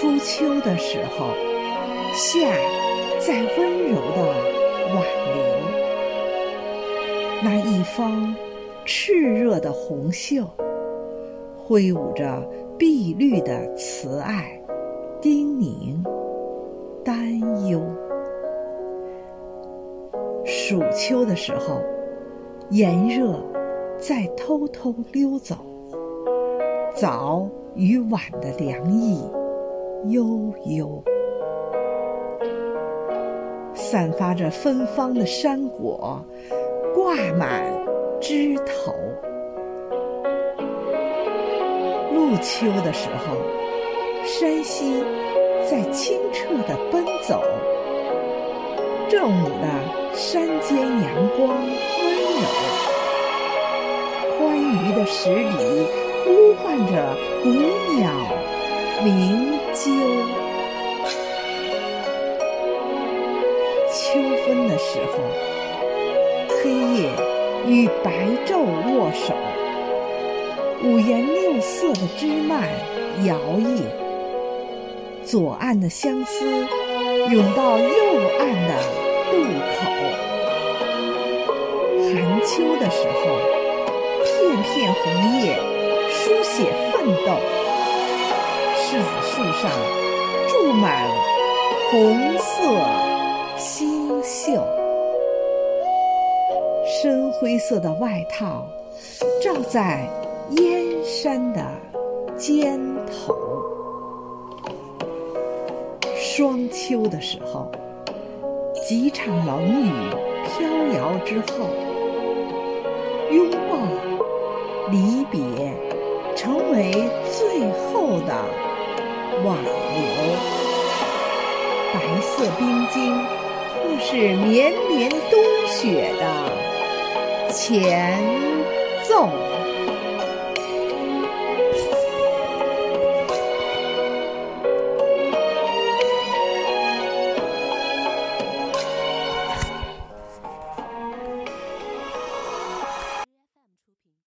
初秋的时候，夏在温柔的挽留。那一方炽热的红袖，挥舞着碧绿的慈爱、叮咛、担忧。暑秋的时候，炎热在偷偷溜走，早与晚的凉意悠悠，散发着芬芳的山果挂满枝头。入秋的时候，山溪在清澈的奔走。正午的山间阳光温柔，欢愉的十里呼唤着古鸟鸣啾。秋分的时候，黑夜与白昼握手，五颜六色的枝蔓摇曳，左岸的相思。涌到右岸的渡口，寒秋的时候，片片红叶书写奋斗。柿子树上住满红色星宿，深灰色的外套罩在燕山的肩头。霜秋的时候，几场冷雨飘摇之后，拥抱、离别，成为最后的挽留。白色冰晶，或是绵绵冬雪的前奏。